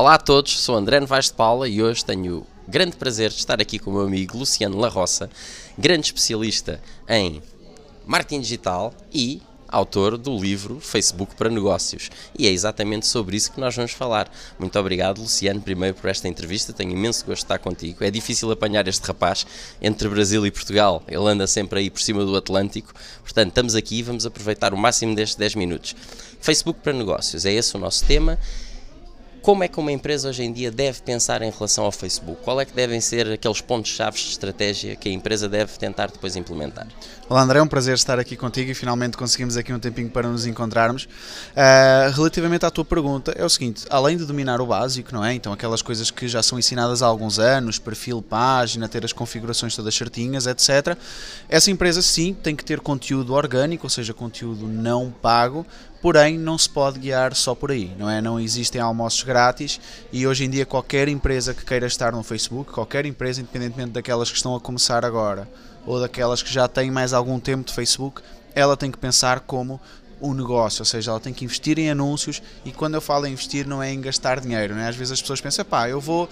Olá a todos, sou André Novaes de Paula e hoje tenho o grande prazer de estar aqui com o meu amigo Luciano La Roça, grande especialista em marketing digital e autor do livro Facebook para Negócios. E é exatamente sobre isso que nós vamos falar. Muito obrigado, Luciano, primeiro por esta entrevista. Tenho imenso gosto de estar contigo. É difícil apanhar este rapaz entre Brasil e Portugal. Ele anda sempre aí por cima do Atlântico. Portanto, estamos aqui e vamos aproveitar o máximo destes 10 minutos. Facebook para Negócios, é esse o nosso tema. Como é que uma empresa hoje em dia deve pensar em relação ao Facebook? Qual é que devem ser aqueles pontos-chave de estratégia que a empresa deve tentar depois implementar? Olá André, é um prazer estar aqui contigo e finalmente conseguimos aqui um tempinho para nos encontrarmos. Uh, relativamente à tua pergunta, é o seguinte: além de dominar o básico, não é? Então aquelas coisas que já são ensinadas há alguns anos, perfil, página, ter as configurações todas certinhas, etc. Essa empresa sim tem que ter conteúdo orgânico, ou seja, conteúdo não pago, porém não se pode guiar só por aí, não é? Não existem almoços grátis e hoje em dia qualquer empresa que queira estar no Facebook, qualquer empresa, independentemente daquelas que estão a começar agora ou daquelas que já têm mais algum tempo de Facebook, ela tem que pensar como um negócio, ou seja, ela tem que investir em anúncios e quando eu falo em investir não é em gastar dinheiro, não é? Às vezes as pessoas pensam, pá, eu vou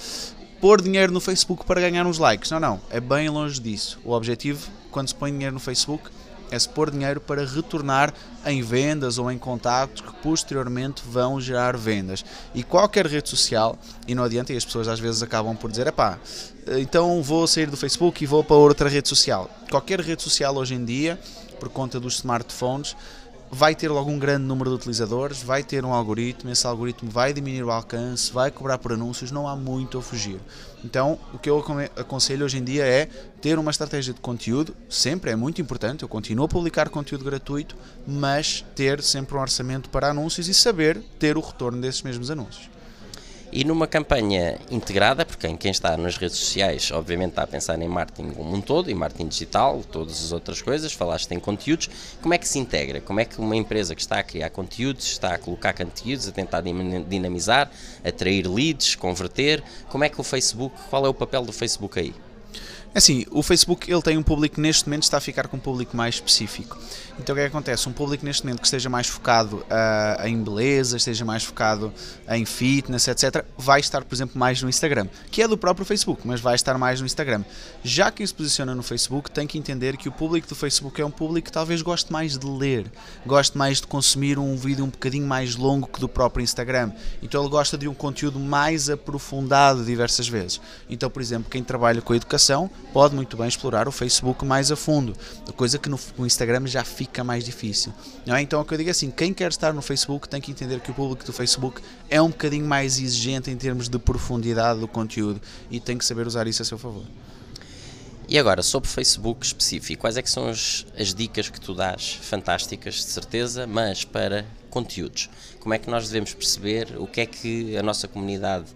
pôr dinheiro no Facebook para ganhar uns likes. Não, não, é bem longe disso. O objetivo, quando se põe dinheiro no Facebook, é se pôr dinheiro para retornar em vendas ou em contactos que posteriormente vão gerar vendas. E qualquer rede social, e não adianta, e as pessoas às vezes acabam por dizer: pá, então vou sair do Facebook e vou para outra rede social. Qualquer rede social hoje em dia, por conta dos smartphones, vai ter logo um grande número de utilizadores, vai ter um algoritmo, esse algoritmo vai diminuir o alcance, vai cobrar por anúncios, não há muito a fugir. Então, o que eu aconselho hoje em dia é ter uma estratégia de conteúdo, sempre é muito importante, eu continuo a publicar conteúdo gratuito, mas ter sempre um orçamento para anúncios e saber ter o retorno desses mesmos anúncios. E numa campanha integrada, porque quem está nas redes sociais, obviamente, está a pensar em marketing como um todo, em marketing digital, todas as outras coisas, falaste em conteúdos, como é que se integra? Como é que uma empresa que está a criar conteúdos, está a colocar conteúdos, a tentar dinamizar, atrair leads, converter, como é que o Facebook, qual é o papel do Facebook aí? É assim, o Facebook ele tem um público neste momento está a ficar com um público mais específico. Então o que é que acontece? Um público neste momento que esteja mais focado uh, em beleza, esteja mais focado em fitness, etc., vai estar, por exemplo, mais no Instagram, que é do próprio Facebook, mas vai estar mais no Instagram. Já quem se posiciona no Facebook tem que entender que o público do Facebook é um público que talvez goste mais de ler, goste mais de consumir um vídeo um bocadinho mais longo que do próprio Instagram. Então ele gosta de um conteúdo mais aprofundado diversas vezes. Então, por exemplo, quem trabalha com a educação pode muito bem explorar o Facebook mais a fundo, coisa que no, Instagram já fica mais difícil. Não é? Então, o que eu digo é assim: quem quer estar no Facebook tem que entender que o público do Facebook é um bocadinho mais exigente em termos de profundidade do conteúdo e tem que saber usar isso a seu favor. E agora, sobre Facebook específico, quais é que são as, as, dicas que tu dás, fantásticas de certeza, mas para conteúdos? Como é que nós devemos perceber o que é que a nossa comunidade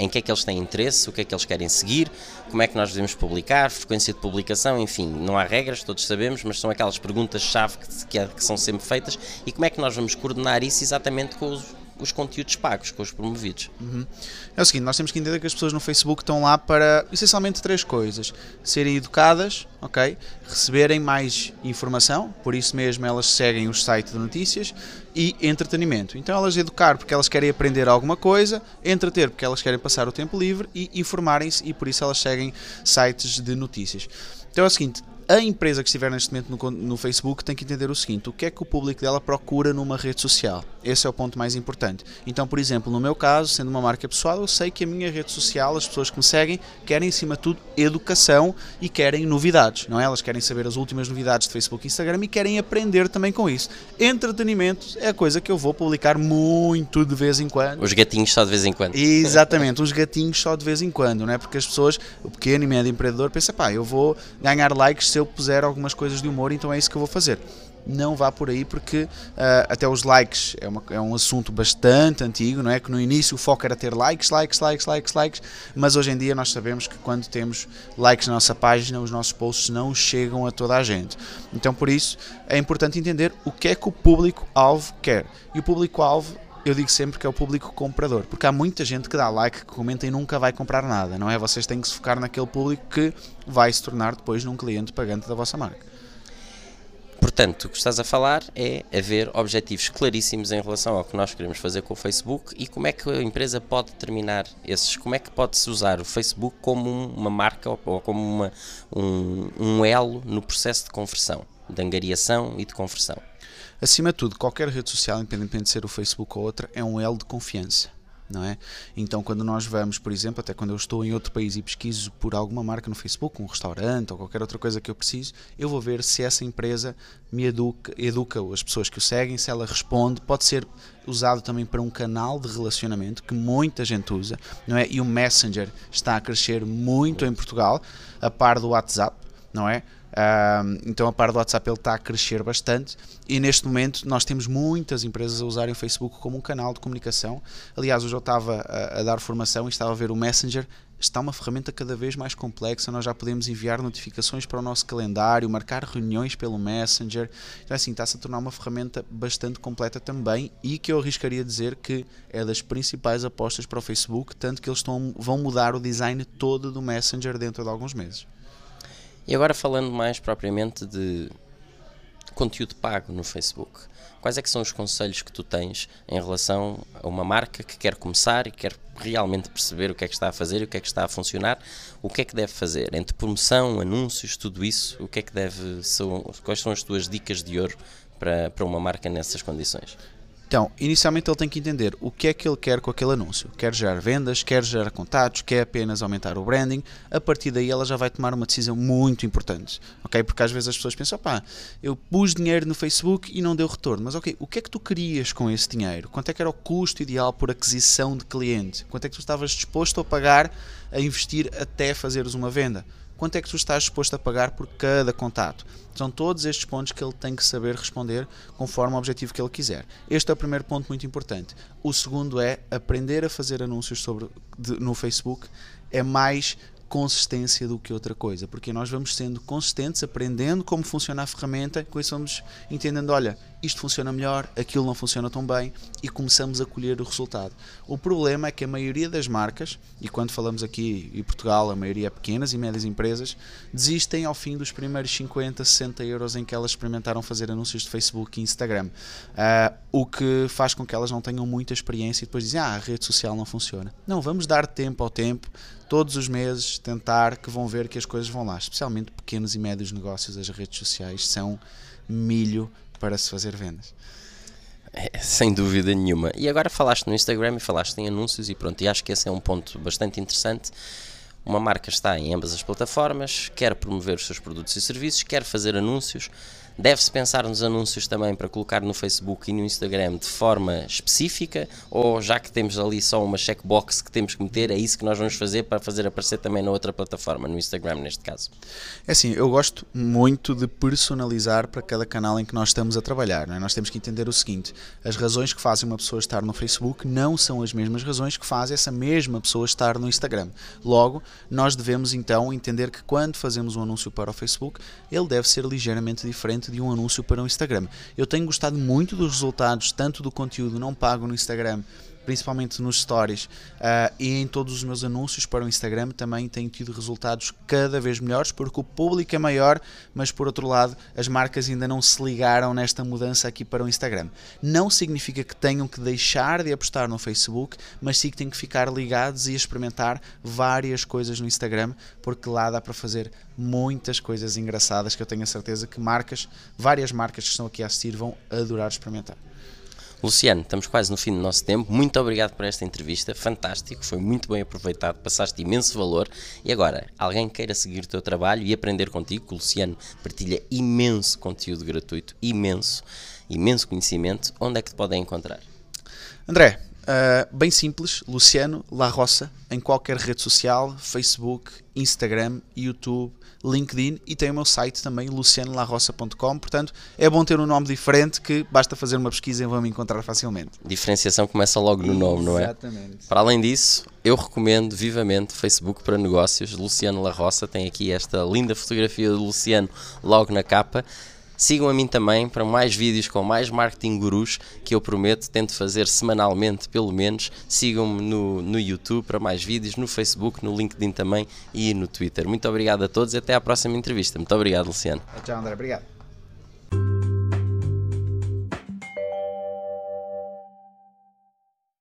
em que é que eles têm interesse, o que é que eles querem seguir, como é que nós devemos publicar, frequência de publicação, enfim, não há regras, todos sabemos, mas são aquelas perguntas-chave que, que, que, são sempre feitas e como é que nós vamos coordenar isso exatamente com os, os conteúdos pagos, com os promovidos. Uhum. É o seguinte, nós temos que entender que as pessoas no Facebook estão lá para essencialmente três coisas: serem educadas, ok? Receberem mais informação, por isso mesmo elas seguem o site de notícias e entretenimento. Então elas educar porque elas querem aprender alguma coisa, entreter porque elas querem passar o tempo livre e informarem-se e por isso elas seguem sites de notícias. Então é o seguinte, a empresa que estiver neste momento no, no, Facebook tem que entender o seguinte: o que é que o público dela procura numa rede social? Esse é o ponto mais importante. Então, por exemplo, no meu caso, sendo uma marca pessoal, eu sei que a minha rede social, as pessoas que me seguem, querem, acima de tudo, educação e querem novidades, não é? Elas querem saber as últimas novidades de Facebook e Instagram e querem aprender também com isso. Entretenimento é a coisa que eu vou publicar muito de vez em quando. Os gatinhos só de vez em quando. Exatamente, os gatinhos só de vez em quando, não é? Porque as pessoas, o pequeno e médio empreendedor, pensa, pá, eu vou ganhar likes se eu puser algumas coisas de humor, então é isso que eu vou fazer. Não vá por aí porque uh, até os likes é, uma, é, um assunto bastante antigo, não é? Que no início o foco era ter likes, likes, likes, likes, likes, mas hoje em dia nós sabemos que quando temos likes na nossa página, os nossos posts não chegam a toda a gente. Então por isso é importante entender o que é que o público-alvo quer. E o público-alvo eu digo sempre que é o público comprador, porque há muita gente que dá like, que comenta e nunca vai comprar nada, não é? Vocês têm que se focar naquele público que vai se tornar depois num cliente pagante da vossa marca. Portanto, o que estás a falar é haver objetivos claríssimos em relação ao que nós queremos fazer com o Facebook e como é que a empresa pode determinar esses, como é que pode-se usar o Facebook como uma marca ou como uma, um, um elo no processo de conversão, de angariação e de conversão. Acima de tudo, qualquer rede social, independentemente de ser o Facebook ou outra, é um elo de confiança não é? Então, quando nós vamos, por exemplo, até quando eu estou em outro país e pesquiso por alguma marca no Facebook, um restaurante ou qualquer outra coisa que eu preciso, eu vou ver se essa empresa me educa, educa as pessoas que o seguem, se ela responde, pode ser usado também para um canal de relacionamento que muita gente usa, não é? E o Messenger está a crescer muito em Portugal, a par do WhatsApp, não é? então a par do WhatsApp ele está a crescer bastante e neste momento nós temos muitas empresas a usarem o Facebook como um canal de comunicação. Aliás, hoje eu estava a, a dar formação e estava a ver o Messenger. Está uma ferramenta cada vez mais complexa. Nós já podemos enviar notificações para o nosso calendário, marcar reuniões pelo Messenger. Então, assim, está-se a tornar uma ferramenta bastante completa também e que eu arriscaria dizer que é das principais apostas para o Facebook, tanto que eles estão, vão mudar o design todo do Messenger dentro de alguns meses. E agora falando mais propriamente de conteúdo pago no Facebook, quais é que são os conselhos que tu tens em relação a uma marca que quer começar e quer realmente perceber o que é que está a fazer o que é que está a funcionar, o que é que deve fazer entre promoção, anúncios, tudo isso, o que é que deve são, quais são as tuas dicas de ouro para, para uma marca nessas condições? Então, inicialmente ele tem que entender o que é que ele quer com aquele anúncio. Quer gerar vendas, quer gerar contatos, quer apenas aumentar o branding. A partir daí ela já vai tomar uma decisão muito importante, ok? Porque às vezes as pessoas pensam, pá, eu pus dinheiro no Facebook e não deu retorno. Mas ok, o que é que tu querias com esse dinheiro? Quanto é que era o custo ideal por aquisição de cliente? Quanto é que tu estavas disposto a pagar a investir até fazeres uma venda? quanto é que tu estás disposto a pagar por cada contato. São todos estes pontos que ele tem que saber responder conforme o objetivo que ele quiser. Este é o primeiro ponto muito importante. O segundo é aprender a fazer anúncios sobre, de, no Facebook é mais consistência do que outra coisa, porque nós vamos sendo consistentes, aprendendo como funciona a ferramenta, com isso vamos entendendo, olha, isto funciona melhor, aquilo não funciona tão bem e começamos a colher o resultado. O problema é que a maioria das marcas, e quando falamos aqui em Portugal, a maioria é pequenas e médias empresas, desistem ao fim dos primeiros 50, 60 euros em que elas experimentaram fazer anúncios de Facebook e Instagram, uh, o que faz com que elas não tenham muita experiência e depois dizem, ah, a rede social não funciona. Não, vamos dar tempo ao tempo, todos os meses tentar que vão ver que as coisas vão lá, especialmente pequenos e médios negócios, as redes sociais são milho para se fazer vendas. É, sem dúvida nenhuma. E agora falaste no Instagram e falaste em anúncios e pronto, e acho que esse é um ponto bastante interessante. Uma marca está em ambas as plataformas, quer promover os seus produtos e serviços, quer fazer anúncios, Deve-se pensar nos anúncios também para colocar no Facebook e no Instagram de forma específica ou já que temos ali só uma checkbox que temos que meter, é isso que nós vamos fazer para fazer aparecer também na outra plataforma, no Instagram neste caso? É assim, eu gosto muito de personalizar para cada canal em que nós estamos a trabalhar. É? Nós temos que entender o seguinte: as razões que fazem uma pessoa estar no Facebook não são as mesmas razões que fazem essa mesma pessoa estar no Instagram. Logo, nós devemos então entender que quando fazemos um anúncio para o Facebook, ele deve ser ligeiramente diferente de um anúncio para o Instagram. Eu tenho gostado muito dos resultados, tanto do conteúdo não pago no Instagram principalmente nos stories uh, e em todos os meus anúncios para o Instagram também tenho tido resultados cada vez melhores porque o público é maior, mas por outro lado as marcas ainda não se ligaram nesta mudança aqui para o Instagram. Não significa que tenham que deixar de apostar no Facebook, mas sim que têm que ficar ligados e experimentar várias coisas no Instagram, porque lá dá para fazer muitas coisas engraçadas que eu tenho a certeza que marcas, várias marcas que estão aqui a assistir vão adorar experimentar. Luciano, estamos quase no fim do nosso tempo. Muito obrigado por esta entrevista, fantástico, foi muito bem aproveitado, passaste imenso valor. E agora, alguém queira seguir o teu trabalho e aprender contigo, que o Luciano partilha imenso conteúdo gratuito, imenso, imenso conhecimento, onde é que te podem encontrar? André, uh, bem simples, Luciano La Roça, em qualquer rede social, Facebook, Instagram, YouTube, LinkedIn e tem o meu site também, lucianolarroça.com. Portanto, é bom ter um nome diferente que basta fazer uma pesquisa e vão me encontrar facilmente. Diferenciação começa logo no nome, não é? Exatamente. Para além disso, eu recomendo vivamente Facebook para negócios. Luciano Larroça tem aqui esta linda fotografia do Luciano logo na capa. Sigam a mim também para mais vídeos com mais marketing gurus que eu prometo, tento fazer semanalmente pelo menos. Sigam-me no, no YouTube para mais vídeos, no Facebook, no LinkedIn também e no Twitter. Muito obrigado a todos e até à próxima entrevista. Muito obrigado, Luciano. Tchau, André. Obrigado.